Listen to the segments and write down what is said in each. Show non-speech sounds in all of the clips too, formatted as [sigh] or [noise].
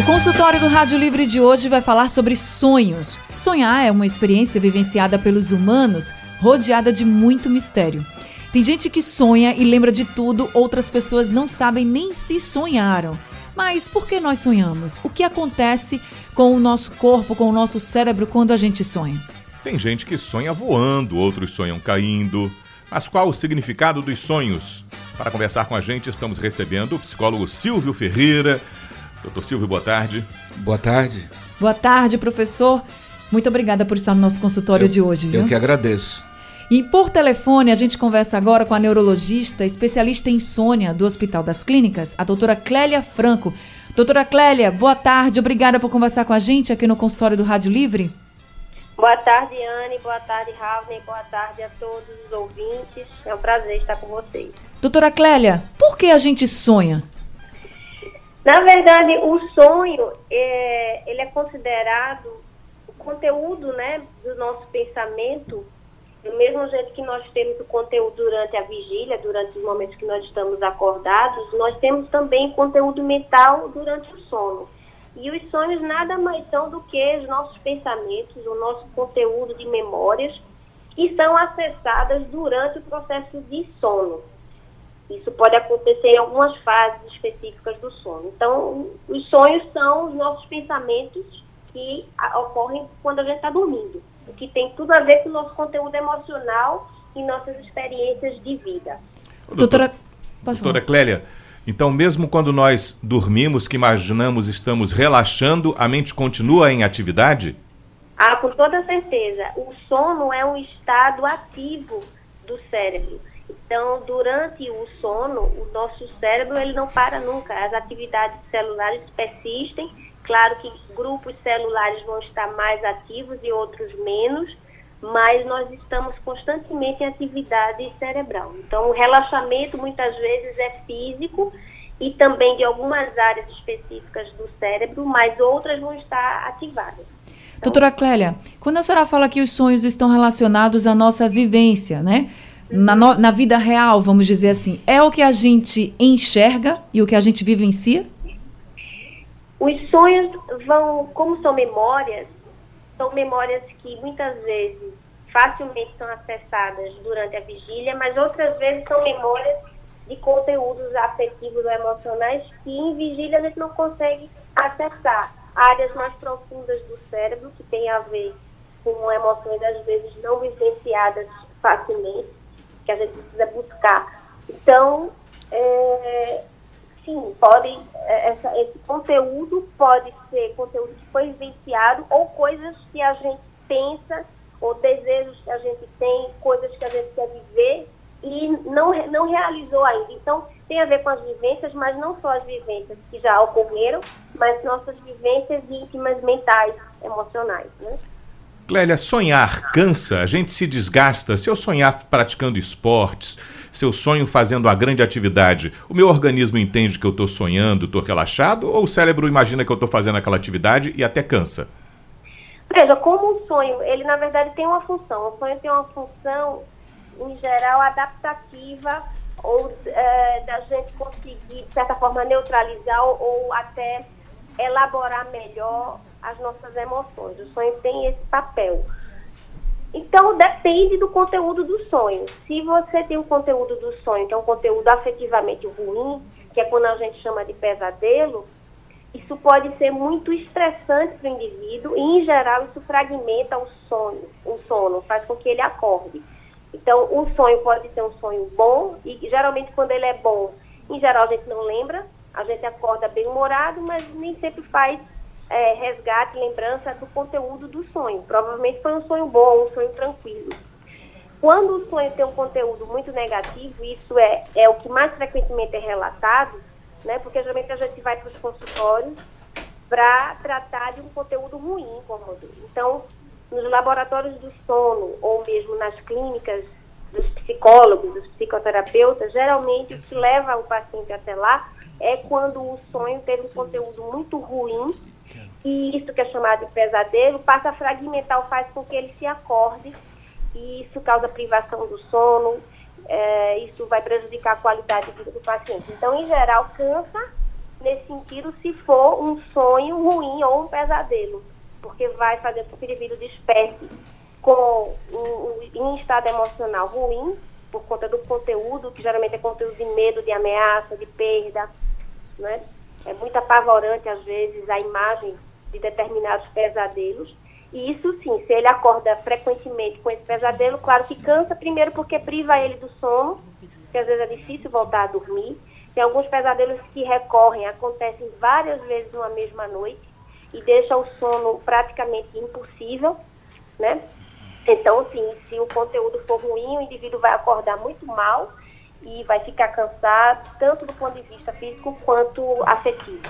o consultório do Rádio Livre de hoje vai falar sobre sonhos. Sonhar é uma experiência vivenciada pelos humanos rodeada de muito mistério. Tem gente que sonha e lembra de tudo, outras pessoas não sabem nem se sonharam. Mas por que nós sonhamos? O que acontece com o nosso corpo, com o nosso cérebro quando a gente sonha? Tem gente que sonha voando, outros sonham caindo. Mas qual o significado dos sonhos? Para conversar com a gente, estamos recebendo o psicólogo Silvio Ferreira, Doutor Silvio, boa tarde. Boa tarde. Boa tarde, professor. Muito obrigada por estar no nosso consultório eu, de hoje. Viu? Eu que agradeço. E por telefone, a gente conversa agora com a neurologista, especialista em insônia do Hospital das Clínicas, a doutora Clélia Franco. Doutora Clélia, boa tarde. Obrigada por conversar com a gente aqui no consultório do Rádio Livre. Boa tarde, Anne. Boa tarde, Raven. Boa tarde a todos os ouvintes. É um prazer estar com vocês. Doutora Clélia, por que a gente sonha? Na verdade, o sonho é, ele é considerado o conteúdo né, do nosso pensamento, do mesmo jeito que nós temos o conteúdo durante a vigília, durante os momentos que nós estamos acordados, nós temos também conteúdo mental durante o sono. E os sonhos nada mais são do que os nossos pensamentos, o nosso conteúdo de memórias, que são acessadas durante o processo de sono. Isso pode acontecer em algumas fases específicas do sono. Então, os sonhos são os nossos pensamentos que ocorrem quando a gente está dormindo, o que tem tudo a ver com o nosso conteúdo emocional e nossas experiências de vida. Doutora, doutora Clélia, então mesmo quando nós dormimos, que imaginamos estamos relaxando, a mente continua em atividade? Ah, com toda certeza. O sono é um estado ativo do cérebro. Então, durante o sono, o nosso cérebro ele não para nunca. As atividades celulares persistem. Claro que grupos celulares vão estar mais ativos e outros menos, mas nós estamos constantemente em atividade cerebral. Então, o relaxamento muitas vezes é físico e também de algumas áreas específicas do cérebro, mas outras vão estar ativadas. Então, Doutora Clélia, quando a senhora fala que os sonhos estão relacionados à nossa vivência, né? Na, no, na vida real, vamos dizer assim, é o que a gente enxerga e o que a gente vivencia? Os sonhos vão, como são memórias, são memórias que muitas vezes facilmente são acessadas durante a vigília, mas outras vezes são memórias de conteúdos afetivos ou emocionais que em vigília a gente não consegue acessar. Áreas mais profundas do cérebro que tem a ver com emoções às vezes não vivenciadas facilmente que a gente precisa buscar. Então, é, sim, pode, é, essa, esse conteúdo pode ser conteúdo que foi vivenciado ou coisas que a gente pensa ou desejos que a gente tem, coisas que a gente quer viver e não, não realizou ainda. Então, tem a ver com as vivências, mas não só as vivências que já ocorreram, mas nossas vivências íntimas, mentais, emocionais, né? Clélia, sonhar cansa, a gente se desgasta. Se eu sonhar praticando esportes, se eu sonho fazendo uma grande atividade, o meu organismo entende que eu estou sonhando, estou relaxado, ou o cérebro imagina que eu estou fazendo aquela atividade e até cansa? Veja, como o sonho, ele na verdade tem uma função. O sonho tem uma função, em geral, adaptativa, ou é, da gente conseguir, de certa forma, neutralizar ou, ou até elaborar melhor as nossas emoções. O sonho tem esse papel. Então, depende do conteúdo do sonho. Se você tem um conteúdo do sonho que é um conteúdo afetivamente ruim, que é quando a gente chama de pesadelo, isso pode ser muito estressante para o indivíduo e, em geral, isso fragmenta o sono, o sono, faz com que ele acorde. Então, um sonho pode ser um sonho bom e, geralmente, quando ele é bom, em geral, a gente não lembra, a gente acorda bem-humorado, mas nem sempre faz é, resgate, lembrança do conteúdo do sonho. Provavelmente foi um sonho bom, um sonho tranquilo. Quando o sonho tem um conteúdo muito negativo, isso é, é o que mais frequentemente é relatado, né? Porque geralmente a gente vai para os consultórios para tratar de um conteúdo ruim, incômodo. Então, nos laboratórios do sono ou mesmo nas clínicas dos psicólogos, dos psicoterapeutas, geralmente o que leva o paciente até lá é quando o sonho teve um conteúdo muito ruim e isso que é chamado de pesadelo passa a fragmentar, faz com que ele se acorde e isso causa privação do sono, é, isso vai prejudicar a qualidade de vida do paciente. Então, em geral, cansa nesse sentido se for um sonho ruim ou um pesadelo, porque vai fazer com que o indivíduo desperte com um, um, estado emocional ruim, por conta do conteúdo, que geralmente é conteúdo de medo, de ameaça, de perda, né? É muito apavorante, às vezes, a imagem de determinados pesadelos. E isso sim, se ele acorda frequentemente com esse pesadelo, claro que cansa, primeiro porque priva ele do sono, que às vezes é difícil voltar a dormir. Tem alguns pesadelos que recorrem, acontecem várias vezes numa mesma noite e deixa o sono praticamente impossível, né? Então, sim, se o conteúdo for ruim, o indivíduo vai acordar muito mal e vai ficar cansado, tanto do ponto de vista físico quanto afetivo.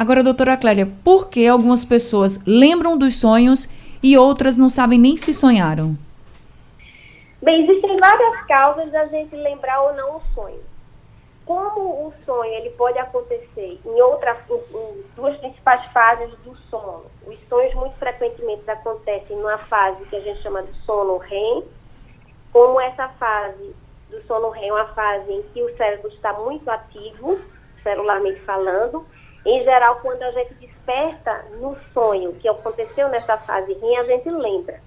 Agora, doutora Clélia, por que algumas pessoas lembram dos sonhos e outras não sabem nem se sonharam? Bem, existem várias causas da gente lembrar ou não o sonho. Como o sonho ele pode acontecer em, outra, em, em duas principais fases do sono. Os sonhos muito frequentemente acontecem numa fase que a gente chama de sono REM, como essa fase do sono REM é uma fase em que o cérebro está muito ativo, celularmente falando. Em geral, quando a gente desperta no sonho que aconteceu nessa fase REM, a gente lembra.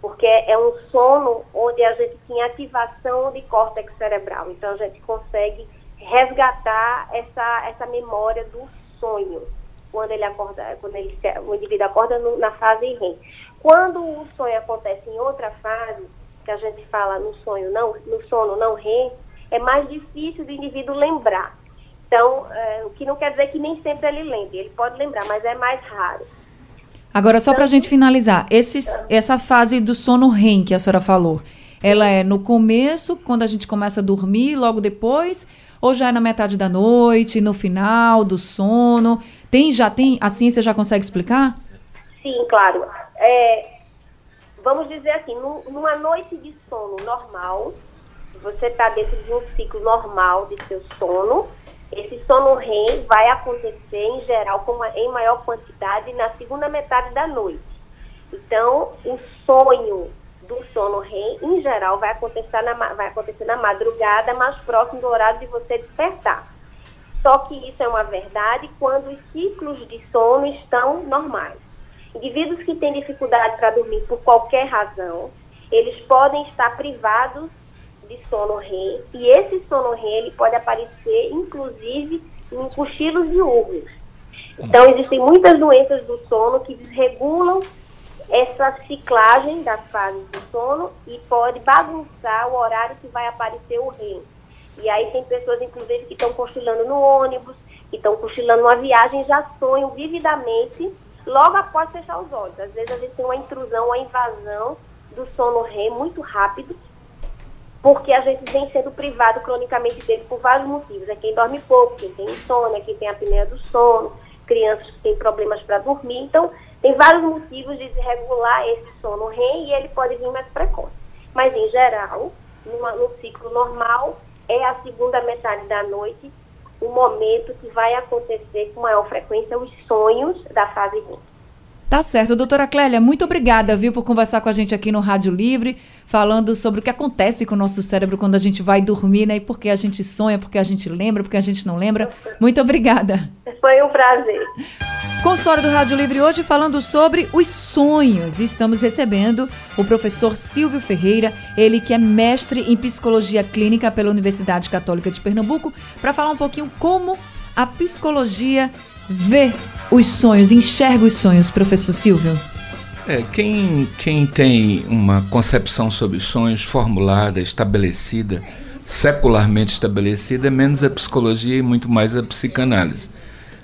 Porque é um sono onde a gente tinha ativação de córtex cerebral. Então, a gente consegue resgatar essa, essa memória do sonho quando ele acorda, quando ele, o indivíduo acorda no, na fase REM. Quando o sonho acontece em outra fase, que a gente fala no sonho não, no sono não REM, é mais difícil do indivíduo lembrar. Então, é, o que não quer dizer que nem sempre ele lembre, ele pode lembrar, mas é mais raro. Agora, só para a gente finalizar, esses, essa fase do sono REM que a senhora falou, ela é no começo, quando a gente começa a dormir, logo depois, ou já é na metade da noite, no final do sono? Tem, já tem, a ciência já consegue explicar? Sim, claro. É, vamos dizer assim, numa noite de sono normal, você está dentro de um ciclo normal de seu sono, esse sono REM vai acontecer, em geral, com uma, em maior quantidade na segunda metade da noite. Então, o sonho do sono REM, em geral, vai acontecer, na, vai acontecer na madrugada, mais próximo do horário de você despertar. Só que isso é uma verdade quando os ciclos de sono estão normais. Indivíduos que têm dificuldade para dormir por qualquer razão, eles podem estar privados de sono REM, e esse sono REM ele pode aparecer, inclusive, em cochilos diurnos. Então, existem muitas doenças do sono que desregulam essa ciclagem das fases do sono e pode bagunçar o horário que vai aparecer o REM. E aí tem pessoas, inclusive, que estão cochilando no ônibus, que estão cochilando numa viagem, já sonham vividamente logo após fechar os olhos. Às vezes a gente tem uma intrusão, uma invasão do sono REM muito rápido, porque a gente vem sendo privado cronicamente dele por vários motivos. É quem dorme pouco, quem tem insônia, quem tem apneia do sono, crianças que têm problemas para dormir. Então, tem vários motivos de desregular esse sono REM e ele pode vir mais precoce. Mas, em geral, numa, no ciclo normal, é a segunda metade da noite o momento que vai acontecer com maior frequência os sonhos da fase REM. Tá certo. Doutora Clélia, muito obrigada, viu, por conversar com a gente aqui no Rádio Livre, falando sobre o que acontece com o nosso cérebro quando a gente vai dormir, né? E por que a gente sonha, por que a gente lembra, por que a gente não lembra. Muito obrigada. Foi um prazer. Consultório do Rádio Livre hoje falando sobre os sonhos. Estamos recebendo o professor Silvio Ferreira, ele que é mestre em psicologia clínica pela Universidade Católica de Pernambuco, para falar um pouquinho como a psicologia vê os sonhos, enxerga os sonhos, professor Silvio? É, quem, quem tem uma concepção sobre os sonhos formulada, estabelecida, secularmente estabelecida, é menos a psicologia e muito mais a psicanálise.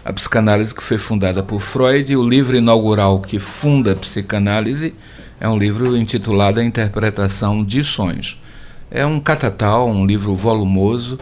A psicanálise que foi fundada por Freud, o livro inaugural que funda a psicanálise é um livro intitulado A Interpretação de Sonhos. É um catatal, um livro volumoso,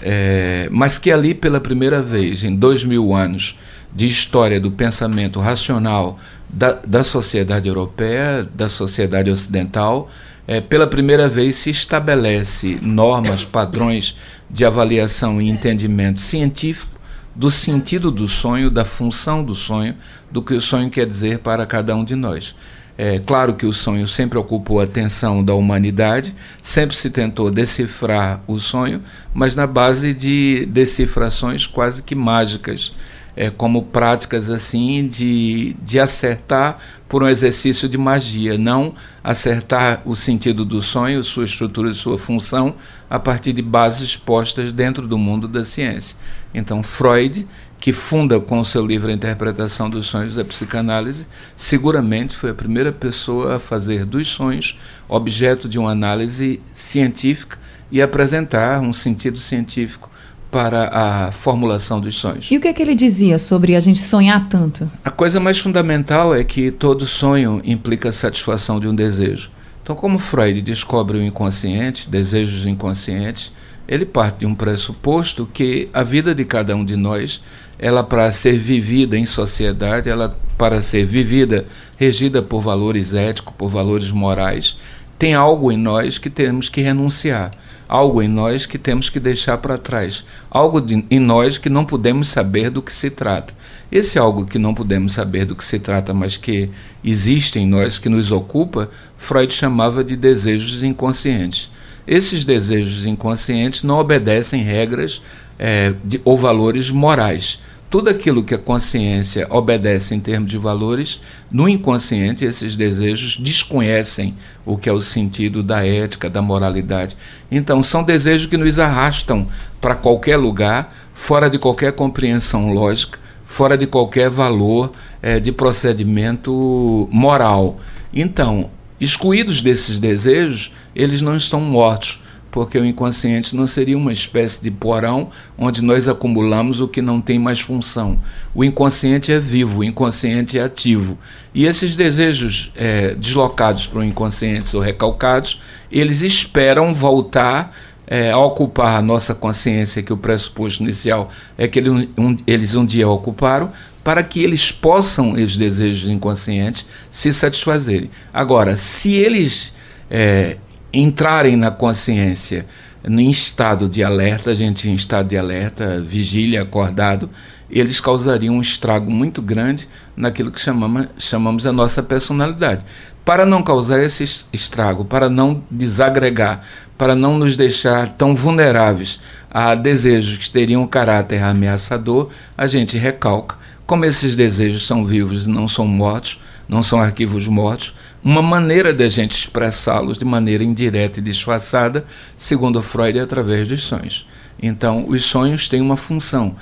é, mas que ali pela primeira vez, em dois mil anos de história do pensamento racional da, da sociedade europeia, da sociedade ocidental, é, pela primeira vez se estabelece normas, padrões de avaliação e entendimento científico do sentido do sonho, da função do sonho, do que o sonho quer dizer para cada um de nós. É claro que o sonho sempre ocupou a atenção da humanidade, sempre se tentou decifrar o sonho, mas na base de decifrações quase que mágicas é, como práticas assim de, de acertar por um exercício de magia, não acertar o sentido do sonho, sua estrutura e sua função a partir de bases postas dentro do mundo da ciência. Então, Freud, que funda com o seu livro a Interpretação dos Sonhos a Psicanálise, seguramente foi a primeira pessoa a fazer dos sonhos objeto de uma análise científica e apresentar um sentido científico para a formulação dos sonhos. E o que é que ele dizia sobre a gente sonhar tanto? A coisa mais fundamental é que todo sonho implica a satisfação de um desejo. Então, como Freud descobre o inconsciente, desejos inconscientes, ele parte de um pressuposto que a vida de cada um de nós, ela para ser vivida em sociedade, ela para ser vivida regida por valores éticos, por valores morais, tem algo em nós que temos que renunciar algo em nós que temos que deixar para trás, algo de, em nós que não podemos saber do que se trata. Esse algo que não podemos saber do que se trata, mas que existe em nós, que nos ocupa, Freud chamava de desejos inconscientes. Esses desejos inconscientes não obedecem regras é, de, ou valores morais tudo aquilo que a consciência obedece em termos de valores, no inconsciente esses desejos desconhecem o que é o sentido da ética, da moralidade. Então, são desejos que nos arrastam para qualquer lugar, fora de qualquer compreensão lógica, fora de qualquer valor é, de procedimento moral. Então, excluídos desses desejos, eles não estão mortos porque o inconsciente não seria uma espécie de porão onde nós acumulamos o que não tem mais função. O inconsciente é vivo, o inconsciente é ativo. E esses desejos é, deslocados para o inconsciente ou recalcados, eles esperam voltar é, a ocupar a nossa consciência, que o pressuposto inicial é que ele, um, eles um dia ocuparam, para que eles possam, os desejos inconscientes, se satisfazerem. Agora, se eles é, entrarem na consciência em estado de alerta, a gente em estado de alerta, vigília, acordado, eles causariam um estrago muito grande naquilo que chamamos, chamamos a nossa personalidade. Para não causar esse estrago, para não desagregar, para não nos deixar tão vulneráveis a desejos que teriam um caráter ameaçador, a gente recalca. Como esses desejos são vivos e não são mortos, não são arquivos mortos, uma maneira de a gente expressá-los de maneira indireta e disfarçada, segundo Freud, é através dos sonhos. Então, os sonhos têm uma função.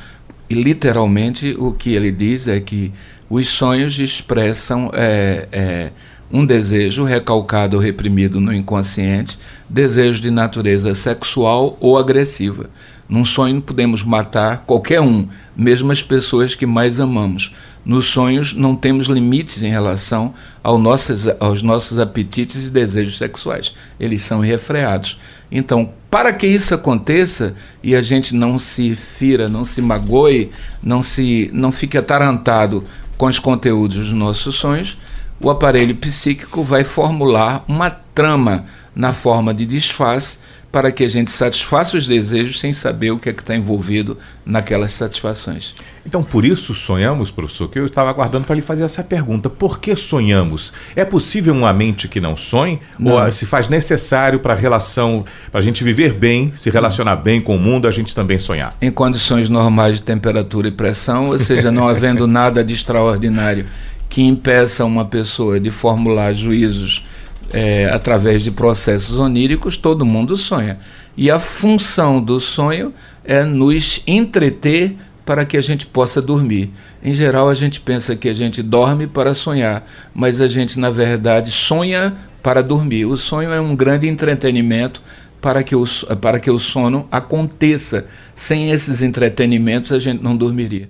E, literalmente, o que ele diz é que os sonhos expressam é, é, um desejo recalcado ou reprimido no inconsciente, desejo de natureza sexual ou agressiva. Num sonho podemos matar qualquer um, mesmo as pessoas que mais amamos. Nos sonhos não temos limites em relação ao nossos, aos nossos apetites e desejos sexuais. Eles são irrefreados. Então, para que isso aconteça e a gente não se fira, não se magoe, não, se, não fique atarantado com os conteúdos dos nossos sonhos, o aparelho psíquico vai formular uma trama na forma de disfarce para que a gente satisfaça os desejos sem saber o que é que está envolvido naquelas satisfações. Então, por isso sonhamos, professor, que eu estava aguardando para lhe fazer essa pergunta. Por que sonhamos? É possível uma mente que não sonhe? Não. Ou se faz necessário para a relação, para a gente viver bem, se relacionar bem com o mundo, a gente também sonhar? Em condições normais de temperatura e pressão, ou seja, não havendo [laughs] nada de extraordinário que impeça uma pessoa de formular juízos é, através de processos oníricos, todo mundo sonha. E a função do sonho é nos entreter para que a gente possa dormir. Em geral, a gente pensa que a gente dorme para sonhar, mas a gente, na verdade, sonha para dormir. O sonho é um grande entretenimento para que o, para que o sono aconteça. Sem esses entretenimentos, a gente não dormiria.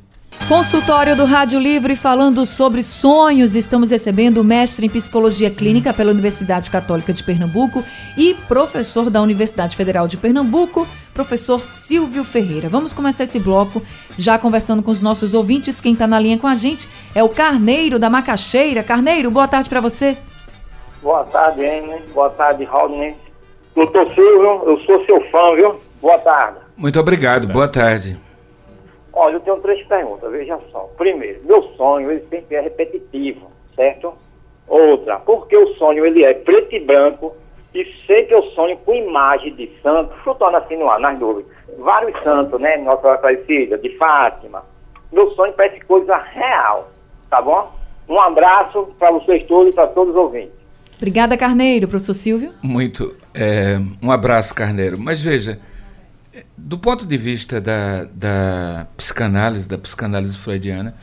Consultório do Rádio Livre falando sobre sonhos. Estamos recebendo o mestre em psicologia clínica pela Universidade Católica de Pernambuco e professor da Universidade Federal de Pernambuco, professor Silvio Ferreira. Vamos começar esse bloco já conversando com os nossos ouvintes. Quem está na linha com a gente é o Carneiro da Macaxeira. Carneiro, boa tarde para você. Boa tarde, Amy. Boa tarde, Rodney. Doutor Silvio, eu sou seu fã, viu? Boa tarde. Muito obrigado, boa tarde. Olha, eu tenho três perguntas, veja só. Primeiro, meu sonho, ele sempre é repetitivo, certo? Outra, porque o sonho, ele é preto e branco e sempre eu sonho com imagem de santo, chutando assim no ar, nas dúvidas. Vários santos, né? Nossa Aparecida, de Fátima. Meu sonho parece coisa real, tá bom? Um abraço para vocês todos e para todos os ouvintes. Obrigada, Carneiro. Professor Silvio? Muito. É, um abraço, Carneiro. Mas veja, do ponto de vista da, da psicanálise, da psicanálise freudiana,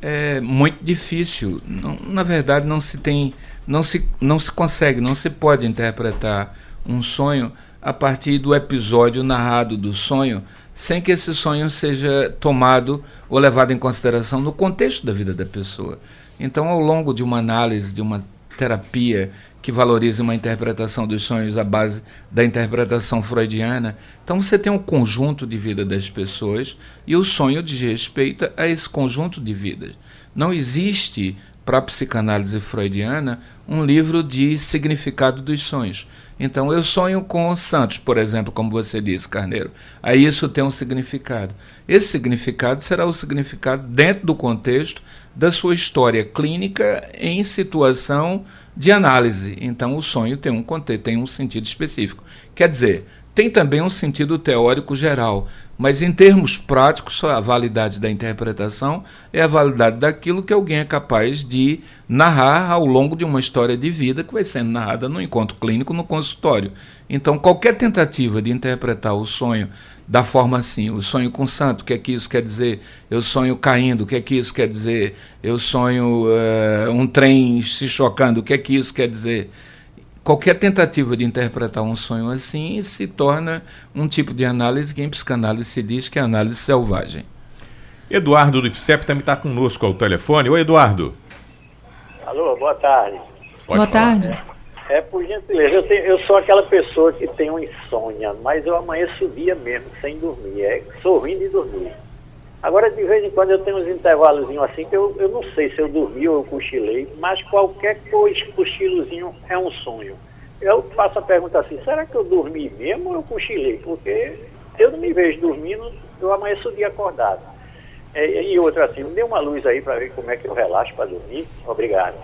é muito difícil. Não, na verdade, não se tem, não se, não se consegue, não se pode interpretar um sonho a partir do episódio narrado do sonho, sem que esse sonho seja tomado ou levado em consideração no contexto da vida da pessoa. Então, ao longo de uma análise, de uma terapia que valoriza uma interpretação dos sonhos à base da interpretação freudiana. Então você tem um conjunto de vida das pessoas e o sonho diz respeito a esse conjunto de vidas. Não existe para a psicanálise freudiana um livro de significado dos sonhos. Então eu sonho com santos, por exemplo, como você disse, Carneiro. Aí isso tem um significado. Esse significado será o significado dentro do contexto da sua história clínica em situação de análise. Então, o sonho tem um contexto, tem um sentido específico. Quer dizer, tem também um sentido teórico geral, mas em termos práticos, a validade da interpretação é a validade daquilo que alguém é capaz de narrar ao longo de uma história de vida que vai sendo narrada no encontro clínico, no consultório. Então, qualquer tentativa de interpretar o sonho da forma assim. O sonho com santo, o que é que isso quer dizer? Eu sonho caindo, o que é que isso quer dizer? Eu sonho uh, um trem se chocando, o que é que isso quer dizer? Qualquer tentativa de interpretar um sonho assim se torna um tipo de análise que em psicanálise se diz que é análise selvagem. Eduardo do IPSEP também está conosco ao telefone. Oi, Eduardo. Alô, boa tarde. Pode boa falar. tarde. É, por gentileza, eu, tenho, eu sou aquela pessoa que tem uma insônia, mas eu amanheço o dia mesmo, sem dormir, é sorrindo e dormir. Agora, de vez em quando, eu tenho uns intervalos assim que eu, eu não sei se eu dormi ou eu cochilei, mas qualquer coisa, cochilozinho é um sonho. Eu faço a pergunta assim, será que eu dormi mesmo ou eu cochilei? Porque eu não me vejo dormindo, eu amanheço o dia acordado. É, e outra assim, me dê uma luz aí para ver como é que eu relaxo para dormir. Obrigado.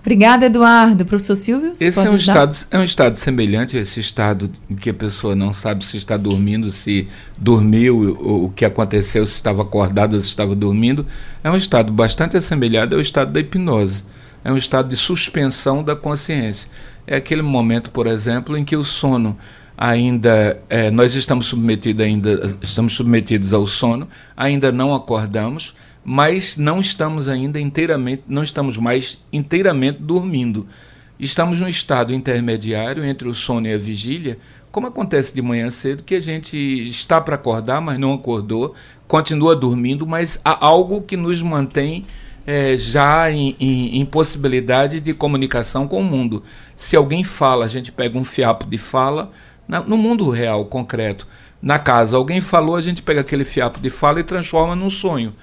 Obrigada, Eduardo. Professor Silvio? Esse é um, estado, é um estado semelhante a esse estado em que a pessoa não sabe se está dormindo, se dormiu, o, o que aconteceu, se estava acordado ou se estava dormindo. É um estado bastante assemelhado ao estado da hipnose. É um estado de suspensão da consciência. É aquele momento, por exemplo, em que o sono ainda é, nós estamos submetidos ainda estamos submetidos ao sono, ainda não acordamos mas não estamos ainda inteiramente, não estamos mais inteiramente dormindo. Estamos num estado intermediário entre o sono e a vigília, como acontece de manhã cedo, que a gente está para acordar, mas não acordou, continua dormindo, mas há algo que nos mantém é, já em, em, em, possibilidade de comunicação com o mundo. Se alguém fala, a gente pega um fiapo de fala, na, no mundo real, concreto. Na casa, alguém falou, a gente pega aquele fiapo de fala e transforma num sonho.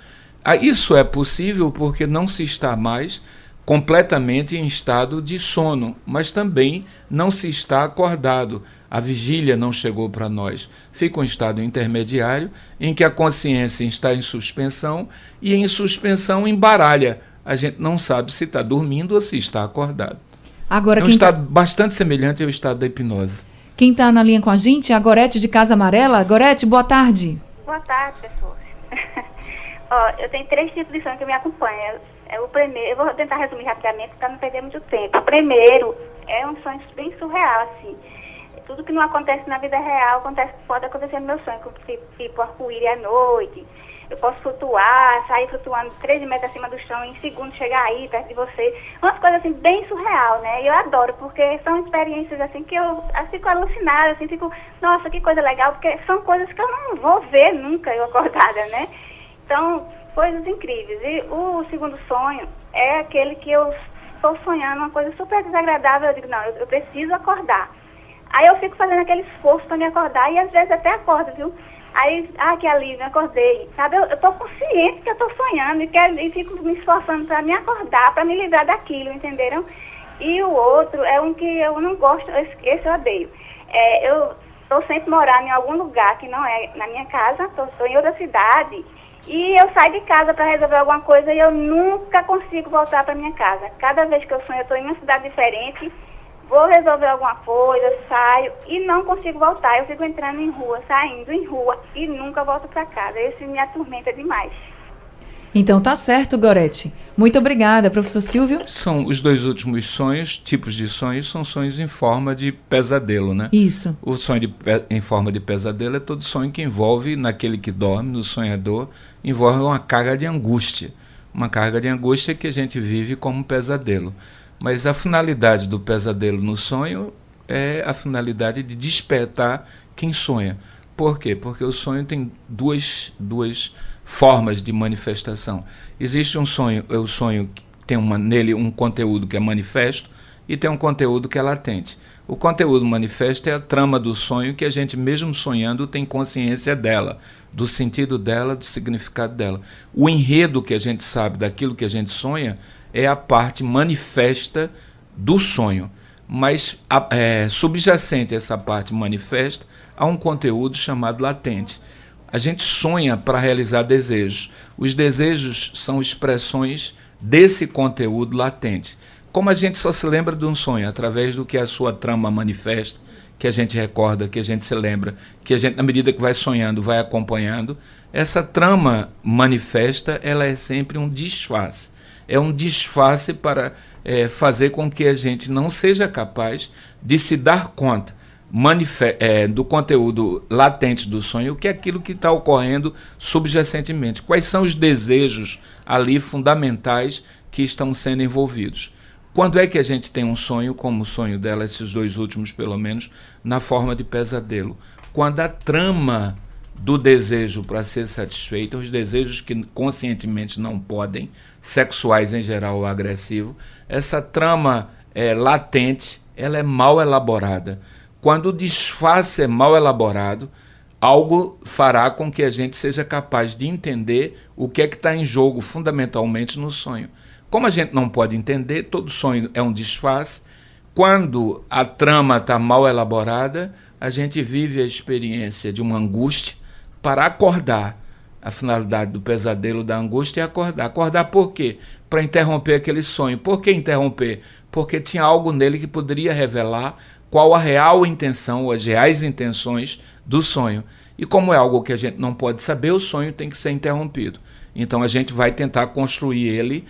Ah, isso é possível porque não se está mais completamente em estado de sono, mas também não se está acordado. A vigília não chegou para nós. Fica um estado intermediário em que a consciência está em suspensão e em suspensão embaralha. A gente não sabe se está dormindo ou se está acordado. Agora, é um estado tá... bastante semelhante ao estado da hipnose. Quem está na linha com a gente é a Gorete de Casa Amarela. Gorete, boa tarde. Boa tarde. Ó, eu tenho três tipos de sonho que me acompanham. É o primeiro, eu vou tentar resumir rapidamente para não perder muito tempo. O primeiro é um sonho bem surreal, assim. Tudo que não acontece na vida real acontece, pode acontecer no meu sonho, tipo, tipo arco-íris à noite. Eu posso flutuar, sair flutuando 13 metros acima do chão e em segundos chegar aí, perto de você. Umas coisas assim bem surreal, né? Eu adoro, porque são experiências assim que eu fico alucinada, assim, fico, nossa, que coisa legal, porque são coisas que eu não vou ver nunca eu acordada, né? Então, coisas incríveis. E o segundo sonho é aquele que eu estou sonhando uma coisa super desagradável. Eu digo, não, eu, eu preciso acordar. Aí eu fico fazendo aquele esforço para me acordar e às vezes até acordo, viu? Aí, ah, que alívio, acordei. Sabe, eu, tô consciente que eu tô sonhando e, quero, e fico me esforçando para me acordar, para me livrar daquilo, entenderam? E o outro é um que eu não gosto, esse, esse eu odeio. É, eu estou sempre morando em algum lugar que não é na minha casa, estou em outra cidade, e eu saio de casa para resolver alguma coisa e eu nunca consigo voltar para minha casa. Cada vez que eu sonho, eu estou em uma cidade diferente vou resolver alguma coisa, saio e não consigo voltar. Eu fico entrando em rua, saindo em rua e nunca volto para casa. Esse me atormenta demais. Então tá certo, Gorete. Muito obrigada, professor Silvio. São os dois últimos sonhos, tipos de sonhos, são sonhos em forma de pesadelo, né? Isso. O sonho de, em forma de pesadelo é todo sonho que envolve, naquele que dorme, no sonhador, envolve uma carga de angústia. Uma carga de angústia que a gente vive como um pesadelo. Mas a finalidade do pesadelo no sonho é a finalidade de despertar quem sonha. Por quê? Porque o sonho tem duas, duas formas de manifestação. Existe um sonho, é o sonho que tem uma, nele um conteúdo que é manifesto e tem um conteúdo que é latente. O conteúdo manifesto é a trama do sonho que a gente, mesmo sonhando, tem consciência dela, do sentido dela, do significado dela. O enredo que a gente sabe daquilo que a gente sonha é a parte manifesta do sonho. Mas é, subjacente a essa parte manifesta há um conteúdo chamado latente. A gente sonha para realizar desejos. Os desejos são expressões desse conteúdo latente. Como a gente só se lembra de um sonho através do que a sua trama manifesta, que a gente recorda, que a gente se lembra, que a gente, na medida que vai sonhando, vai acompanhando, essa trama manifesta, ela é sempre um disfarce é um disfarce para é, fazer com que a gente não seja capaz de se dar conta é, do conteúdo latente do sonho, que é aquilo que está ocorrendo subjacentemente. Quais são os desejos ali fundamentais que estão sendo envolvidos. Quando é que a gente tem um sonho, como o sonho dela, esses dois últimos pelo menos, na forma de pesadelo? Quando a trama do desejo para ser satisfeito, os desejos que conscientemente não podem, sexuais em geral ou agressivo, essa trama é, latente, ela é mal elaborada. Quando o disfarce é mal elaborado, algo fará com que a gente seja capaz de entender o que é que está em jogo fundamentalmente no sonho. Como a gente não pode entender, todo sonho é um disfarce. Quando a trama está mal elaborada, a gente vive a experiência de uma angústia para acordar. A finalidade do pesadelo da angústia é acordar. Acordar por quê? Para interromper aquele sonho. Por que interromper? Porque tinha algo nele que poderia revelar qual a real intenção, ou as reais intenções do sonho. E como é algo que a gente não pode saber, o sonho tem que ser interrompido. Então a gente vai tentar construir ele,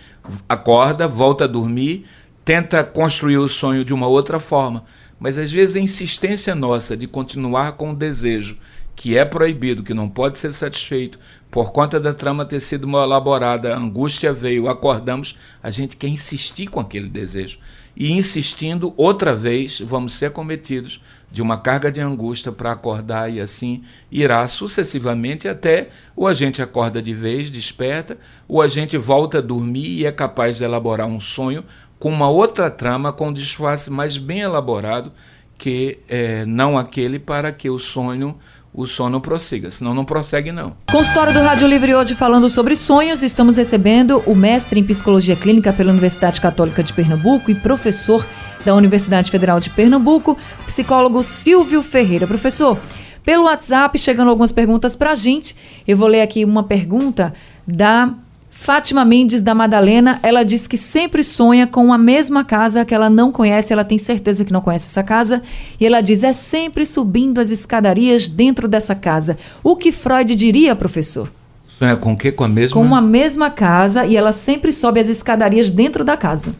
acorda, volta a dormir, tenta construir o sonho de uma outra forma. Mas às vezes a insistência nossa de continuar com o desejo que é proibido, que não pode ser satisfeito, por conta da trama ter sido mal elaborada, a angústia veio, acordamos, a gente quer insistir com aquele desejo. E insistindo, outra vez, vamos ser cometidos de uma carga de angústia para acordar e assim irá sucessivamente até ou a gente acorda de vez, desperta, ou a gente volta a dormir e é capaz de elaborar um sonho com uma outra trama, com um disfarce mais bem elaborado que é, não aquele para que o sonho o sono prossiga, senão não prossegue não. Consultório do Rádio Livre hoje falando sobre sonhos, estamos recebendo o mestre em Psicologia Clínica pela Universidade Católica de Pernambuco e professor da Universidade Federal de Pernambuco, psicólogo Silvio Ferreira. Professor, pelo WhatsApp chegando algumas perguntas para a gente, eu vou ler aqui uma pergunta da Fátima Mendes da Madalena, ela diz que sempre sonha com a mesma casa que ela não conhece, ela tem certeza que não conhece essa casa, e ela diz é sempre subindo as escadarias dentro dessa casa. O que Freud diria, professor? Sonha com o quê? Com a mesma? Com a mesma casa e ela sempre sobe as escadarias dentro da casa.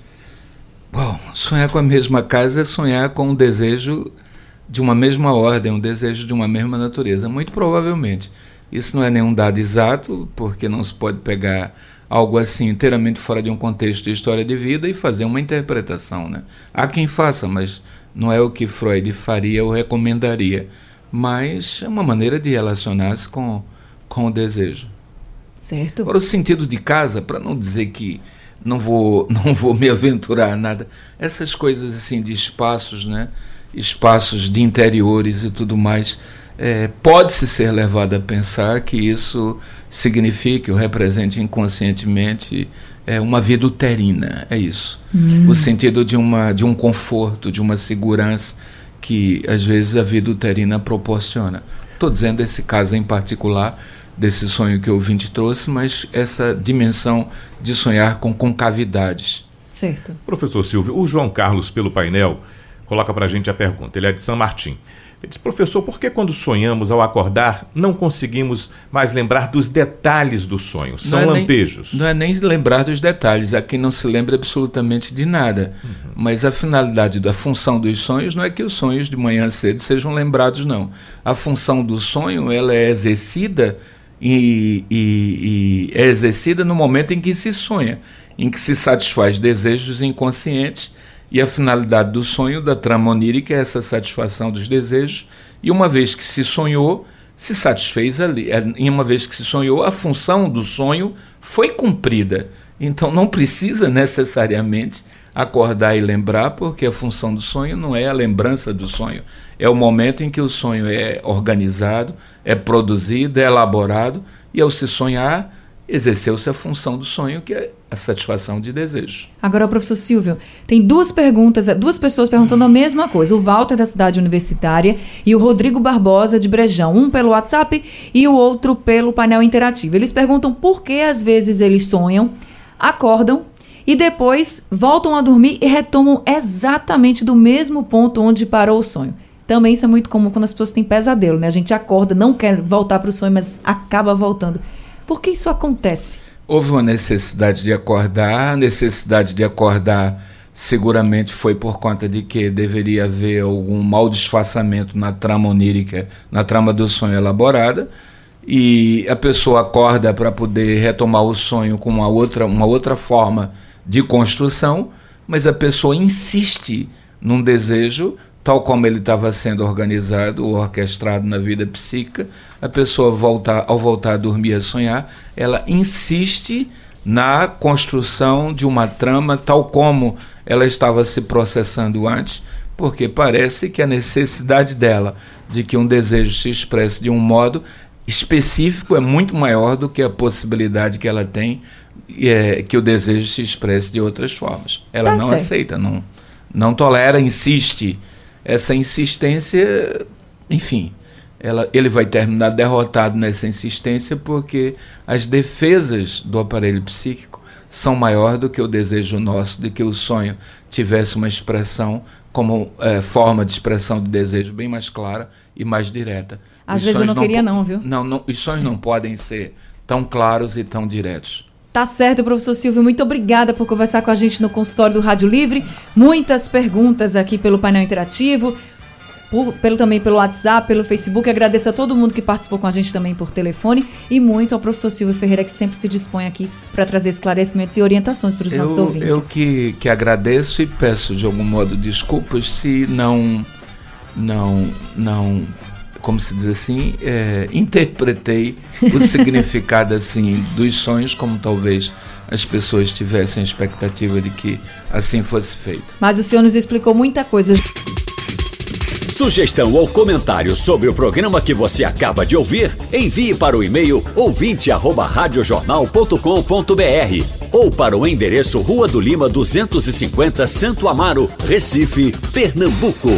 Bom, sonhar com a mesma casa é sonhar com um desejo de uma mesma ordem, um desejo de uma mesma natureza, muito provavelmente. Isso não é nenhum dado exato, porque não se pode pegar algo assim inteiramente fora de um contexto de história de vida e fazer uma interpretação. Né? Há quem faça, mas não é o que Freud faria ou recomendaria. Mas é uma maneira de relacionar-se com, com o desejo. Certo. Agora, o sentido de casa, para não dizer que não vou, [laughs] não vou me aventurar nada, essas coisas assim de espaços, né? espaços de interiores e tudo mais, é, pode-se ser levado a pensar que isso signifique ou represente inconscientemente é, uma vida uterina, é isso. Hum. O sentido de, uma, de um conforto, de uma segurança que às vezes a vida uterina proporciona. Estou dizendo esse caso em particular, desse sonho que o ouvinte trouxe, mas essa dimensão de sonhar com concavidades. Certo. Professor Silvio, o João Carlos, pelo painel, coloca para a gente a pergunta. Ele é de São Martim. Ele diz, professor, por que quando sonhamos ao acordar não conseguimos mais lembrar dos detalhes do sonho? São não é lampejos. Nem, não é nem lembrar dos detalhes, quem não se lembra absolutamente de nada. Uhum. Mas a finalidade, da função dos sonhos não é que os sonhos de manhã cedo sejam lembrados, não. A função do sonho ela é exercida e, e, e é exercida no momento em que se sonha, em que se satisfaz desejos inconscientes e a finalidade do sonho, da trama onírica, é essa satisfação dos desejos. E uma vez que se sonhou, se satisfez ali. É, e uma vez que se sonhou, a função do sonho foi cumprida. Então não precisa necessariamente acordar e lembrar, porque a função do sonho não é a lembrança do sonho. É o momento em que o sonho é organizado, é produzido, é elaborado, e ao se sonhar, exerceu-se a função do sonho, que é a satisfação de desejos. Agora, professor Silvio, tem duas perguntas, duas pessoas perguntando a mesma coisa. O Walter da cidade universitária e o Rodrigo Barbosa de Brejão, um pelo WhatsApp e o outro pelo painel interativo. Eles perguntam por que às vezes eles sonham, acordam e depois voltam a dormir e retomam exatamente do mesmo ponto onde parou o sonho. Também isso é muito comum quando as pessoas têm pesadelo, né? A gente acorda, não quer voltar para o sonho, mas acaba voltando. Por que isso acontece? Houve uma necessidade de acordar, a necessidade de acordar seguramente foi por conta de que deveria haver algum mal disfarçamento na trama onírica, na trama do sonho elaborada, e a pessoa acorda para poder retomar o sonho com uma outra, uma outra forma de construção, mas a pessoa insiste num desejo tal como ele estava sendo organizado ou orquestrado na vida psíquica, a pessoa voltar, ao voltar a dormir a sonhar, ela insiste na construção de uma trama tal como ela estava se processando antes, porque parece que a necessidade dela de que um desejo se expresse de um modo específico é muito maior do que a possibilidade que ela tem é, que o desejo se expresse de outras formas. Ela Tá não certo. aceita, não, não tolera, insiste. Essa insistência, enfim, ela, ele vai terminar derrotado nessa insistência porque as defesas do aparelho psíquico são maior do que o desejo nosso de que o sonho tivesse uma expressão como eh, forma de expressão de desejo bem mais clara e mais direta. Às Os vezes eu não queria não, viu? Não, não, os sonhos não podem ser tão claros e tão diretos. Tá certo, professor Silvio. Muito obrigada por conversar com a gente no consultório do Rádio Livre. Muitas perguntas aqui pelo painel interativo, por- pelo, também pelo WhatsApp, pelo Facebook. Agradeço a todo mundo que participou com a gente também por telefone e muito ao professor Silvio Ferreira, que sempre se dispõe aqui para trazer esclarecimentos e orientações para os nossos ouvintes. eu que, que agradeço e peço de algum modo desculpas se não, não, não, como se diz assim, é, interpretei o [laughs] significado assim dos sonhos como talvez as pessoas tivessem expectativa de que assim fosse feito. Mas o senhor nos explicou muita coisa. Sugestão ou comentário sobre o programa que você acaba de ouvir, envie para o e-mail ouvinte@radiojornal.com.br ou para o endereço Rua do Lima 250, Santo Amaro, Recife, Pernambuco.